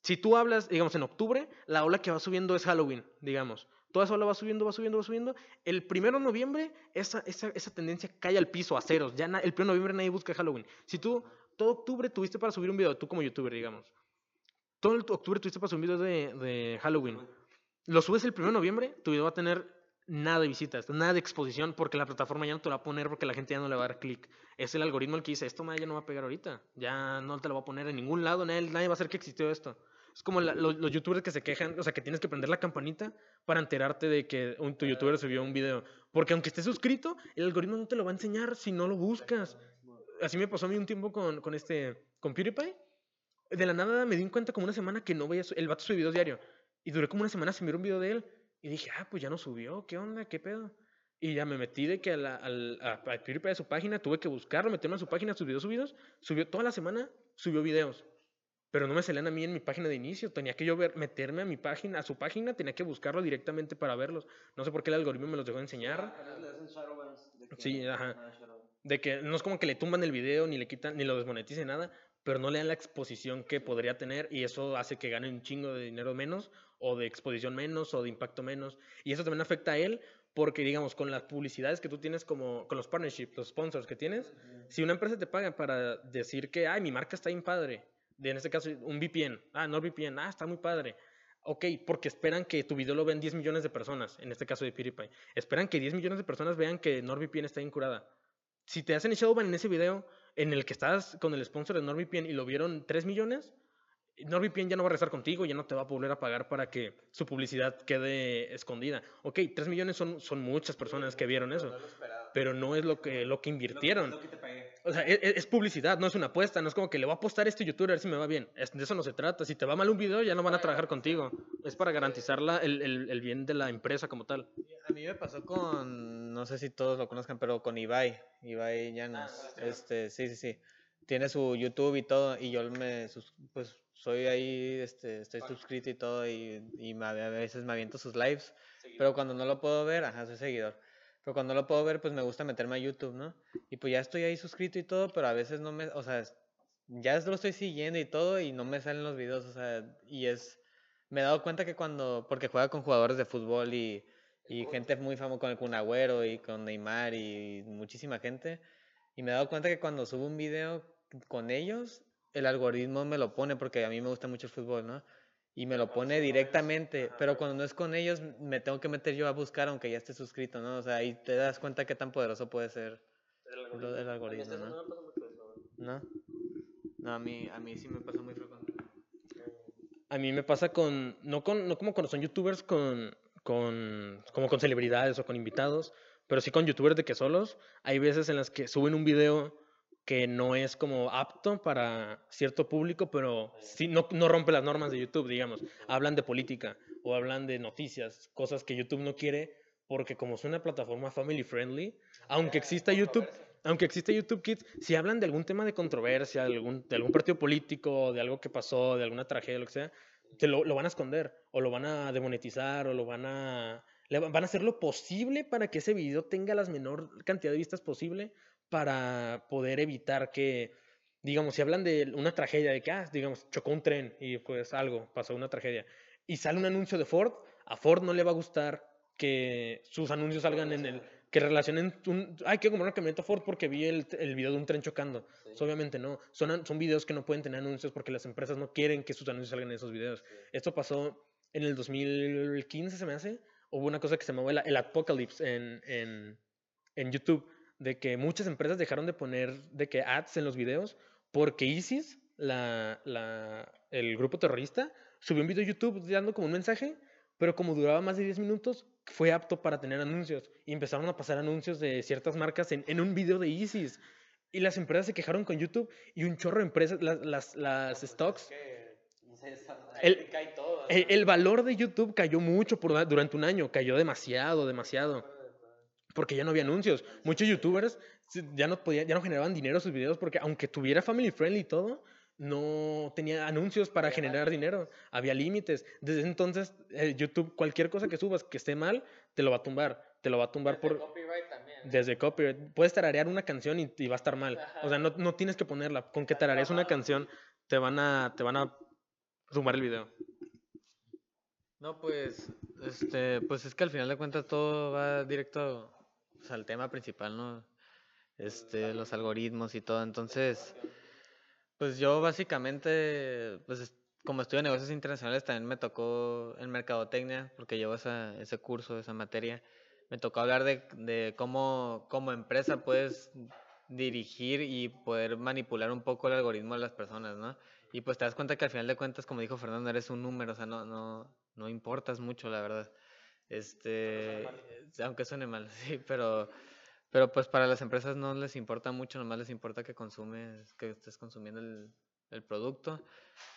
Si tú hablas, digamos, en octubre, la ola que va subiendo es Halloween, digamos. Toda esa ola va subiendo, va subiendo, va subiendo. El primero de noviembre, esa, esa, esa tendencia cae al piso, a ceros. Ya na- el primero de noviembre nadie busca Halloween. Si tú todo octubre tuviste para subir un video, tú como youtuber, digamos. Todo octubre tuviste para subir un video de, Halloween. Lo subes el primero de noviembre, tu video va a tener nada de visitas, nada de exposición, porque la plataforma ya no te lo va a poner porque la gente ya no le va a dar clic. Es el algoritmo el que dice, esto ma, ya no va a pegar ahorita, ya no te lo va a poner en ningún lado, nadie, nadie va a hacer que existió esto. Es como la- los, los youtubers que se quejan, o sea, que tienes que prender la campanita para enterarte de que un, tu youtuber subió un video. Porque aunque estés suscrito, el algoritmo no te lo va a enseñar si no lo buscas. Así me pasó a mí un tiempo con, con este, con PewDiePie. De la nada me di cuenta como una semana que no veía, el vato sube videos diario. Y duré como una semana sin ver un video de él. Y dije, ah, pues ya no subió, ¿qué onda? ¿Qué pedo? Y ya me metí de que a, la, a, a PewDiePie a su página, tuve que buscarlo, meterme a su página, sus videos subidos. Subió toda la semana, subió videos. Pero no me salían a mí en mi página de inicio. Tenía que yo ver, meterme a mi página, a su página, tenía que buscarlo directamente para verlos. No sé por qué el algoritmo me los dejó enseñar. Sí, ajá. De que no es como que le tumban el video, ni le quitan, ni lo desmoneticen nada, pero no le dan la exposición que podría tener y eso hace que gane un chingo de dinero menos, o de exposición menos, o de impacto menos. Y eso también afecta a él, Porque, digamos, con las publicidades que tú tienes como, con los partnerships, los sponsors que tienes, si una empresa te paga para decir que, ay, mi marca está bien padre, de, en este caso un VPN, ah, no VPN, ah, está muy padre. Ok, porque esperan que tu video lo vean 10 millones de personas, en este caso de PewDiePie. Esperan que 10 millones de personas vean que NordVPN está incurada. Si te hacen showban en ese video en el que estás con el sponsor de NordVPN y lo vieron 3 millones, NordVPN ya no va a rezar contigo, ya no te va a volver a pagar para que su publicidad quede escondida. Ok, 3 millones son, son muchas personas que vieron eso, pero no es lo que, lo que invirtieron. O sea, es, es publicidad, no es una apuesta, no es como que le voy a apostar a este youtuber a ver si me va bien. Es- de eso no se trata. Si te va mal un video, ya no van a trabajar contigo. Es para garantizar la- el, el- el bien de la empresa como tal. A mí me pasó con, no sé si todos lo conozcan, pero con Ibai, Ibai Llanos. este, sí, sí, sí. Tiene su YouTube y todo, y yo me, pues, soy ahí, este, estoy suscrito y todo, y, y me- a veces me aviento sus lives, pero cuando no lo puedo ver, ajá, soy seguidor. Pero cuando lo puedo ver, pues me gusta meterme a YouTube, ¿no? Y pues ya estoy ahí suscrito y todo, pero a veces no me, o sea, ya lo estoy siguiendo y todo, y no me salen los videos, o sea, y es, me he dado cuenta que cuando, porque juega con jugadores de fútbol y, y gente muy famosa con el Kun Agüero y con Neymar y muchísima gente, y me he dado cuenta que cuando subo un video con ellos, el algoritmo me lo pone, porque a mí me gusta mucho el fútbol, ¿no? Y me lo pone directamente, pero cuando no es con ellos, me tengo que meter yo a buscar, aunque ya esté suscrito, ¿no? O sea, ahí te das cuenta qué tan poderoso puede ser del algoritmo, ¿no? ¿No? No, a mí, a mí sí me pasa muy frecuente. A mí me pasa con, no, con, no como cuando son youtubers con, con, como con celebridades o con invitados, pero sí con youtubers de que solos. Hay veces en las que suben un video que no es como apto para cierto público, pero sí. no, no rompe las normas de YouTube, digamos. Hablan de política o hablan de noticias, cosas que YouTube no quiere, porque como es una plataforma family friendly, aunque exista YouTube, aunque exista YouTube Kids, si hablan de algún tema de controversia, de algún, de algún partido político, de algo que pasó, de alguna tragedia, lo que sea, te lo, lo van a esconder, o lo van a demonetizar, o lo van a... le van a hacer lo posible para que ese video tenga la menor cantidad de vistas posible para poder evitar que, digamos, si hablan de una tragedia, de que, ah, digamos, chocó un tren y pues algo, pasó una tragedia, y sale un anuncio de Ford, a Ford no le va a gustar que sus anuncios salgan en el, que relacionen, un, ay, quiero comprar una camioneta Ford porque vi el, el video de un tren chocando. Pues, obviamente no, son, videos que no pueden tener anuncios porque las empresas no quieren que sus anuncios salgan en esos videos. Esto pasó en el 2015, se me hace, hubo una cosa que se llamaba el, el Apocalypse en, en, en YouTube, de que muchas empresas dejaron de poner de que ads en los videos porque ISIS, la, la, el grupo terrorista, subió un video a YouTube dando como un mensaje, pero como duraba más de 10 minutos, fue apto para tener anuncios. Y empezaron a pasar anuncios de ciertas marcas en, en un video de ISIS. Y las empresas se quejaron con YouTube y un chorro de empresas, las, las, las stocks, el, el, el valor de YouTube cayó mucho por, durante un año, cayó demasiado, demasiado. Porque ya no había anuncios. Muchos youtubers ya no, podían, ya no generaban dinero sus videos porque aunque tuviera family friendly y todo, no tenía anuncios para generar dinero. Había límites. Desde entonces, eh, YouTube, cualquier cosa que subas que esté mal, te lo va a tumbar. Te lo va a tumbar por... Copyright también. Desde copyright. Puedes tararear una canción y, y va a estar mal. O sea, no, no tienes que ponerla. Con que tararees una canción, te van a, te van a tumbar el video. No, pues, este, pues es que al final de cuentas todo va directo pues, al tema principal. Este, los algoritmos y todo. Entonces, pues yo básicamente, pues es- como estudio negocios internacionales, también me tocó en mercadotecnia, porque llevo esa, ese curso, esa materia. Me tocó hablar de, cómo empresa puedes dirigir y poder manipular un poco el algoritmo de las personas, ¿no? Y pues te das cuenta que al final de cuentas, como dijo Fernando, eres un número, o sea, no, no, no importas mucho, la verdad. Este, aunque suene mal, sí, pero, pero pues para las empresas no les importa mucho, nomás les importa que consumes, que estés consumiendo el, el producto.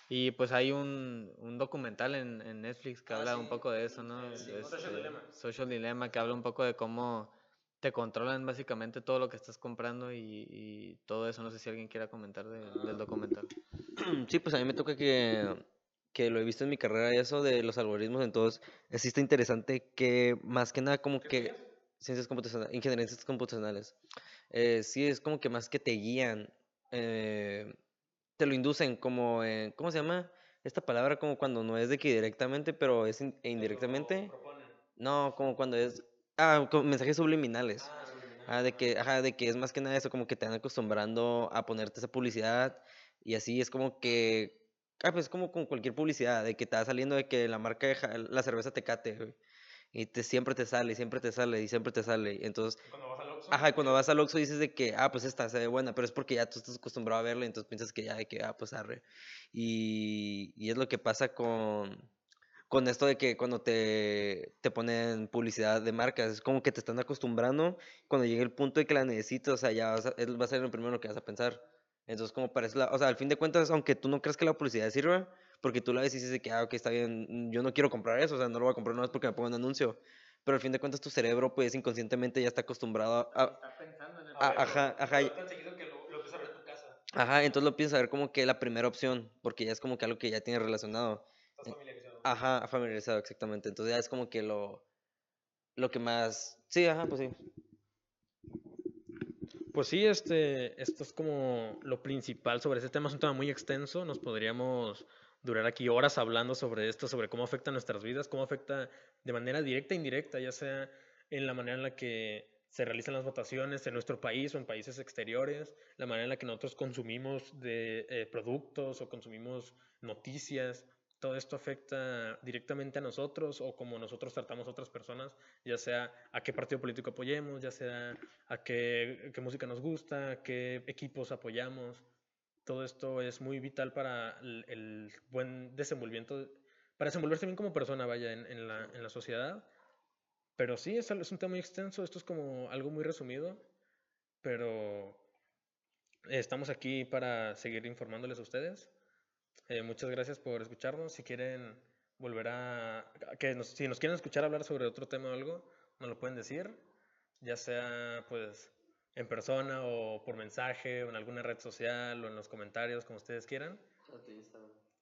Y pues hay un, un documental en, en Netflix que habla un poco de eso, ¿no? Social Este, Dilemma. Social Dilemma, que habla un poco de cómo te controlan básicamente todo lo que estás comprando y, y todo eso. No sé si alguien quiera comentar de- del documental. Sí, pues a mí me toca que, que lo he visto en mi carrera y eso de los algoritmos, entonces sí está interesante que más que nada como que ciencias computacionales, ingenierías computacionales, eh, sí es como que más que te guían, eh, te lo inducen como, en- ¿cómo se llama? Esta palabra como cuando no es de que directamente, pero es in- e indirectamente. No, como cuando es Ah, con mensajes subliminales. Ah, de que, ajá, de que es más que nada eso, como que te van acostumbrando a ponerte esa publicidad y así es como que, ah, pues como con cualquier publicidad, de que te va saliendo de que la marca de ja- la cerveza Tecate, güey, y te, siempre te sale, siempre te sale, y siempre te sale, y entonces, Cuando vas al Oxxo. ajá, y cuando vas al Oxxo dices de que, ah, pues esta se ve buena, pero es porque ya tú estás acostumbrado a verla, y entonces piensas que ya, de que, ah, pues arre, y, y es lo que pasa con, con esto de que cuando te, te ponen publicidad de marcas, es como que te están acostumbrando, cuando llegue el punto de que la necesitas, o sea, ya vas a, va a ser lo primero que vas a pensar. Entonces, como parece, la, o sea, al fin de cuentas, aunque tú no creas que la publicidad sirva, porque tú la ves y dices que, ah, ok, está bien, yo no quiero comprar eso, o sea, no lo voy a comprar nomás porque me pongo un anuncio, pero al fin de cuentas tu cerebro, pues, inconscientemente ya está acostumbrado a... Está pensando en el a- ajá, ajá, y- tan seguido que lo, lo empiezas a ver en tu casa. ajá, entonces lo piensas a ver como que la primera opción, porque ya es como que algo que ya tienes relacionado. Estás familiarizado. Ajá, familiarizado, exactamente. Entonces ya es como que lo, lo que más... Sí, ajá, pues sí. Pues sí, este, esto es como lo principal sobre ese tema. Es un tema muy extenso. Nos podríamos durar aquí horas hablando sobre esto, sobre cómo afecta nuestras vidas, cómo afecta de manera directa e indirecta, ya sea en la manera en la que se realizan las votaciones en nuestro país o en países exteriores, la manera en la que nosotros consumimos de eh, productos o consumimos noticias. Todo esto afecta directamente a nosotros o como nosotros tratamos a otras personas, ya sea a qué partido político apoyemos, ya sea a qué, música nos gusta, qué equipos apoyamos. Todo esto es muy vital para el, buen desenvolvimiento, para desenvolverse bien como persona, vaya, en, en la, en la sociedad. Pero sí, es un tema muy extenso, esto es como algo muy resumido, pero estamos aquí para seguir informándoles a ustedes. Eh, muchas gracias por escucharnos. Si quieren volver a... Que nos- si nos quieren escuchar hablar sobre otro tema o algo, nos lo pueden decir, ya sea pues en persona o por mensaje o en alguna red social o en los comentarios, como ustedes quieran.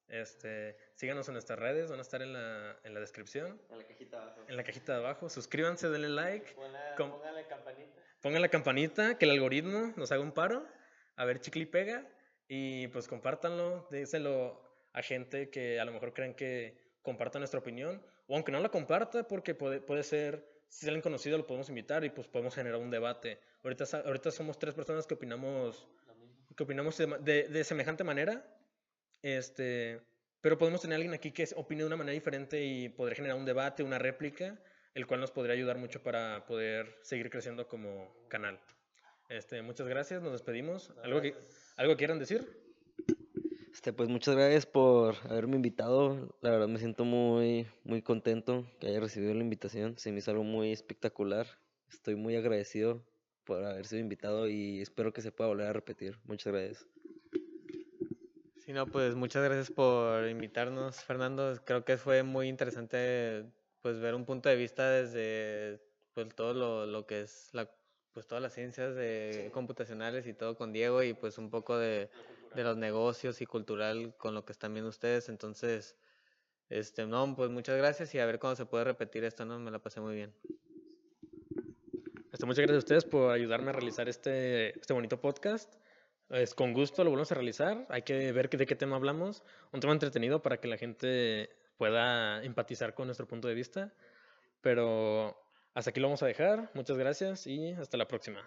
Este, síganos en nuestras redes, van a estar en la, en la descripción, En la cajita abajo. en la cajita de abajo. Suscríbanse, denle like, Com- Póngale campanita. pongan la campanita, que el algoritmo nos haga un paro, a ver chicle y pega, y pues compártanlo, díselo a gente que a lo mejor creen que comparta nuestra opinión, o aunque no la comparta, porque puede, puede ser, si alguien conocido lo podemos invitar y pues podemos generar un debate. Ahorita, ahorita somos tres personas que opinamos, que opinamos de, de- de semejante manera, este, pero podemos tener alguien aquí que opine de una manera diferente y poder generar un debate, una réplica, el cual nos podría ayudar mucho para poder seguir creciendo como canal. Este, muchas gracias, nos despedimos. ¿Algo que, ¿Algo quieran decir? Este, pues muchas gracias por haberme invitado. La verdad me siento muy, muy contento que haya recibido la invitación. Se me hizo algo muy espectacular. Estoy muy agradecido por haber sido invitado y espero que se pueda volver a repetir. Muchas gracias. Sí, no, pues muchas gracias por invitarnos, Fernando. Creo que fue muy interesante pues ver un punto de vista desde pues todo lo, lo que es la pues todas las ciencias de computacionales y todo con Diego y pues un poco de, de los negocios y cultural con lo que están viendo ustedes. Entonces, este, no, pues muchas gracias y a ver cuándo se puede repetir esto, ¿no? Me la pasé muy bien. Este, muchas gracias a ustedes por ayudarme a realizar este, este bonito podcast. Es con gusto lo volvemos a realizar. Hay que ver que- de qué tema hablamos. Un tema entretenido para que la gente pueda empatizar con nuestro punto de vista. Pero hasta aquí lo vamos a dejar. Muchas gracias y hasta la próxima.